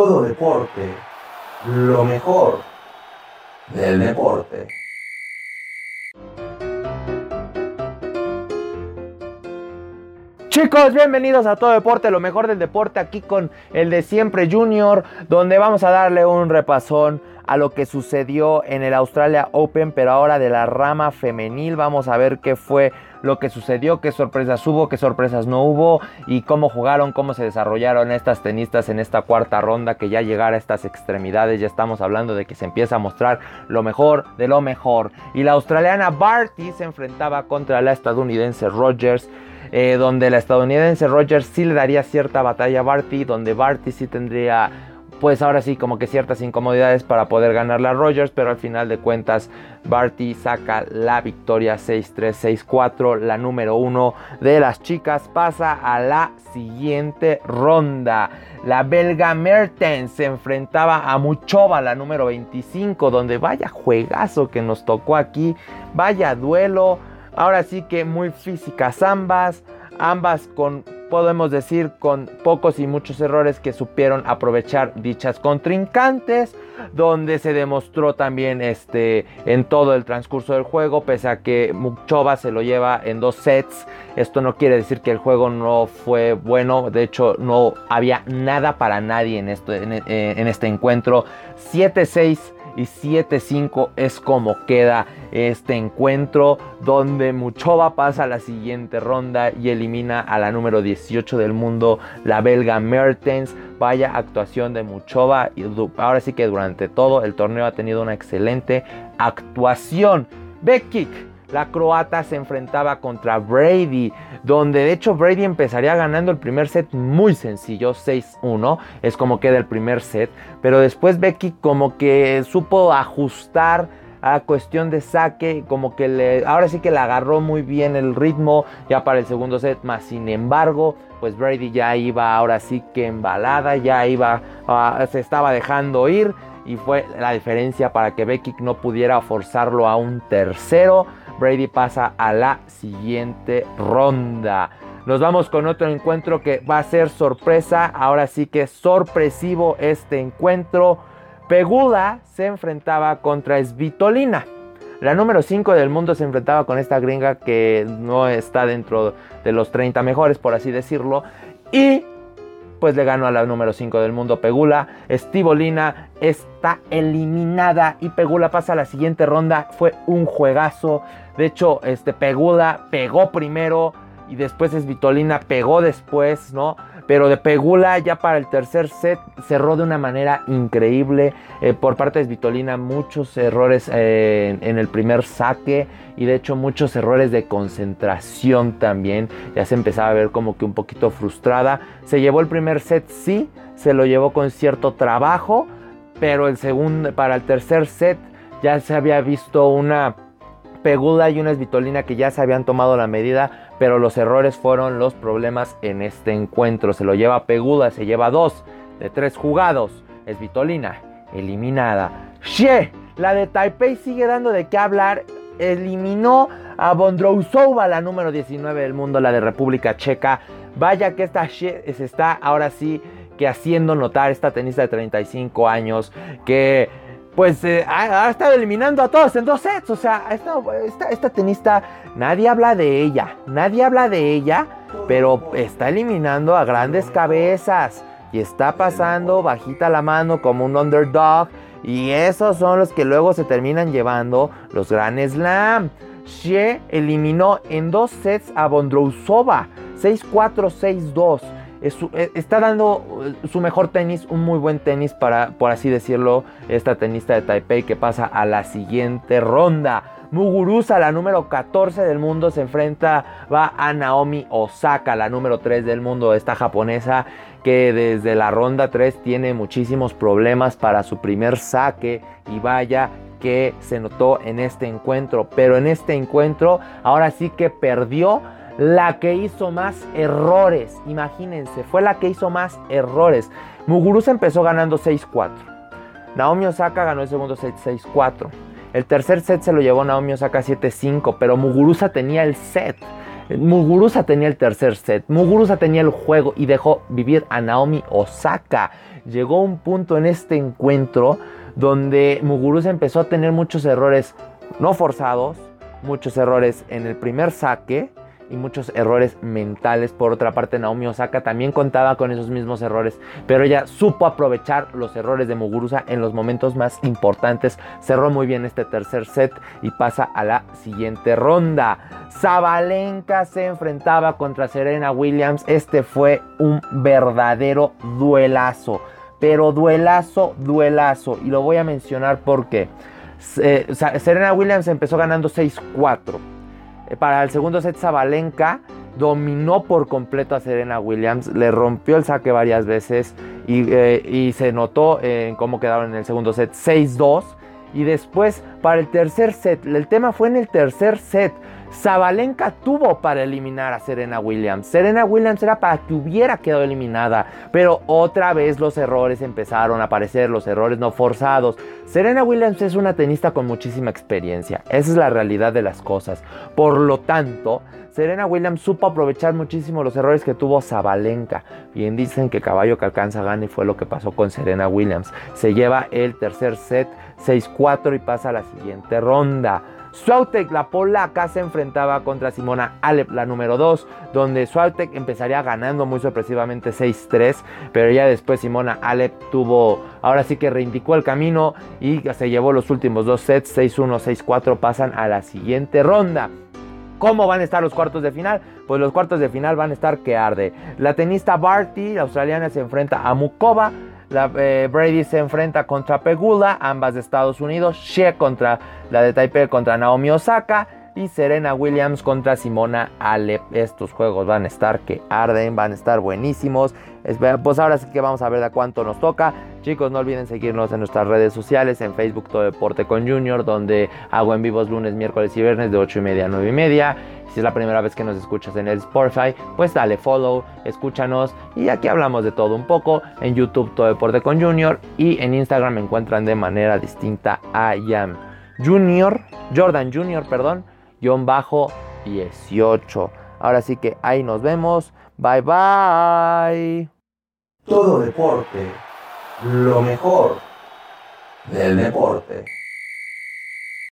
todo deporte, lo mejor del deporte. Chicos, bienvenidos a Todo Deporte, lo mejor del deporte aquí con el de siempre Junior, donde vamos a darle un repasón a lo que sucedió en el Australia Open, pero ahora de la rama femenil. Vamos a ver qué fue lo que sucedió, qué sorpresas hubo, qué sorpresas no hubo y cómo jugaron, cómo se desarrollaron estas tenistas en esta cuarta ronda que ya llegara a estas extremidades. Ya estamos hablando de que se empieza a mostrar lo mejor de lo mejor. Y la australiana Barty se enfrentaba contra la estadounidense Rogers. Eh, donde la estadounidense Rogers sí le daría cierta batalla a Barty, donde Barty sí tendría pues ahora sí como que ciertas incomodidades para poder ganar la Rogers, pero al final de cuentas Barty saca la victoria 6-3, 6-4, la número uno de las chicas pasa a la siguiente ronda. La belga Mertens se enfrentaba a Muchova, la número 25, donde vaya juegazo que nos tocó aquí, vaya duelo Ahora sí que muy físicas ambas, ambas con, podemos decir, con pocos y muchos errores que supieron aprovechar dichas contrincantes, donde se demostró también este, en todo el transcurso del juego, pese a que Muchova se lo lleva en dos sets. Esto no quiere decir que el juego no fue bueno, de hecho no había nada para nadie en, esto, en este encuentro. 7-6 y 7-5 es como queda este encuentro donde Muchova pasa a la siguiente ronda y elimina a la número 18 del mundo, la belga Mertens. Vaya actuación de Muchova y ahora sí que durante todo el torneo ha tenido una excelente actuación. Beckik la croata se enfrentaba contra Brady, donde de hecho Brady empezaría ganando el primer set muy sencillo, 6-1, es como queda el primer set, pero después Becky como que supo ajustar a cuestión de saque, como que le, ahora sí que le agarró muy bien el ritmo ya para el segundo set, más sin embargo, pues Brady ya iba ahora sí que embalada, ya iba, ah, se estaba dejando ir y fue la diferencia para que Becky no pudiera forzarlo a un tercero. Brady pasa a la siguiente ronda. Nos vamos con otro encuentro que va a ser sorpresa. Ahora sí que es sorpresivo este encuentro. Pegula se enfrentaba contra Svitolina. La número 5 del mundo se enfrentaba con esta gringa que no está dentro de los 30 mejores, por así decirlo. Y pues le ganó a la número 5 del mundo Pegula. Stivolina está eliminada y Pegula pasa a la siguiente ronda. Fue un juegazo. De hecho, este Pegula pegó primero y después Svitolina pegó después, ¿no? Pero de Pegula ya para el tercer set cerró de una manera increíble. Eh, por parte de Svitolina muchos errores eh, en, el primer saque y de hecho muchos errores de concentración también. Ya se empezaba a ver como que un poquito frustrada. Se llevó el primer set, sí, se lo llevó con cierto trabajo, pero el segundo, para el tercer set ya se había visto una Pegula y una Svitolina que ya se habían tomado la medida pero los errores fueron los problemas en este encuentro. Se lo lleva Peguda, se lleva dos de tres jugados. Es Vitolina, eliminada. Xie, la de Taipei sigue dando de qué hablar. Eliminó a Bondrousova, la número 19 del mundo, la de República Checa. Vaya que esta Xie se está ahora sí que haciendo notar esta tenista de 35 años que pues eh, ha, estado eliminando a todos en dos sets. O sea, esta, esta, tenista, nadie habla de ella, nadie habla de ella, pero está eliminando a grandes cabezas y está pasando bajita la mano como un underdog. Y esos son los que luego se terminan llevando los Grand Slam. Xie eliminó en dos sets a Bondrousova, 6-4, 6-2. Eh, está dando eh, su mejor tenis, un muy buen tenis para, por así decirlo, esta tenista de Taipei que pasa a la siguiente ronda. Muguruza, la número 14 del mundo, se enfrenta va a Naomi Osaka, la número 3 del mundo, esta japonesa que desde la ronda 3 tiene muchísimos problemas para su primer saque y vaya que se notó en este encuentro, pero en este encuentro ahora sí que perdió la que hizo más errores. Imagínense, fue la que hizo más errores. Muguruza empezó ganando 6-4. Naomi Osaka ganó el segundo set 6-4. El tercer set se lo llevó Naomi Osaka 7-5, pero Muguruza tenía el set. Muguruza tenía el tercer set, Muguruza tenía el juego y dejó vivir a Naomi Osaka. Llegó un punto en este encuentro donde Muguruza empezó a tener muchos errores no forzados, muchos errores en el primer saque y muchos errores mentales. Por otra parte, Naomi Osaka también contaba con esos mismos errores, pero ella supo aprovechar los errores de Muguruza en los momentos más importantes. Cerró muy bien este tercer set y pasa a la siguiente ronda. Zabalenka se enfrentaba contra Serena Williams. Este fue un verdadero duelazo. Pero duelazo, duelazo. Y lo voy a mencionar porque eh, Serena Williams empezó ganando 6-4 eh, para el segundo set, Zabalenka dominó por completo a Serena Williams, le rompió el saque varias veces y, eh, se notó en cómo quedaron en el segundo set 6-2. Y después, para el tercer set, el tema fue en el tercer set. Zabalenka tuvo para eliminar a Serena Williams. Serena Williams era para que hubiera quedado eliminada, pero otra vez los errores empezaron a aparecer, los errores no forzados. Serena Williams es una tenista con muchísima experiencia, esa es la realidad de las cosas. Por lo tanto, Serena Williams supo aprovechar muchísimo los errores que tuvo Zabalenka. Bien dicen que caballo que alcanza gana y fue lo que pasó con Serena Williams. Se lleva el tercer set 6-4 y pasa a la siguiente ronda. Swiatek, la polaca, se enfrentaba contra Simona Alep, la número 2, donde Swiatek empezaría ganando muy sorpresivamente 6-3, pero ya después Simona Alep tuvo, ahora sí que reindicó el camino y se llevó los últimos dos sets, 6-1, 6-4, pasan a la siguiente ronda. ¿Cómo van a estar los cuartos de final? Pues los cuartos de final van a estar que arde. La tenista Barty, la australiana, se enfrenta a Mukova. La, eh, Brady se enfrenta contra Pegula, ambas de Estados Unidos. Shea contra la de Taipei contra Naomi Osaka. Y Serena Williams contra Simona Alep. Estos juegos van a estar que arden, van a estar buenísimos. Pues ahora sí que vamos a ver de cuánto nos toca. Chicos, no olviden seguirnos en nuestras redes sociales, en Facebook Todo Deporte con Junior, donde hago en vivos lunes, miércoles y viernes de 8 y media a 9 y media. Si es la primera vez que nos escuchas en el Spotify, pues dale follow, escúchanos y aquí hablamos de todo un poco. En YouTube Todo Deporte con Junior y en Instagram me encuentran de manera distinta a Yam Junior, Jordan Junior, perdón, guion bajo 18. Ahora sí que ahí nos vemos. Bye bye. Todo deporte, lo mejor del deporte.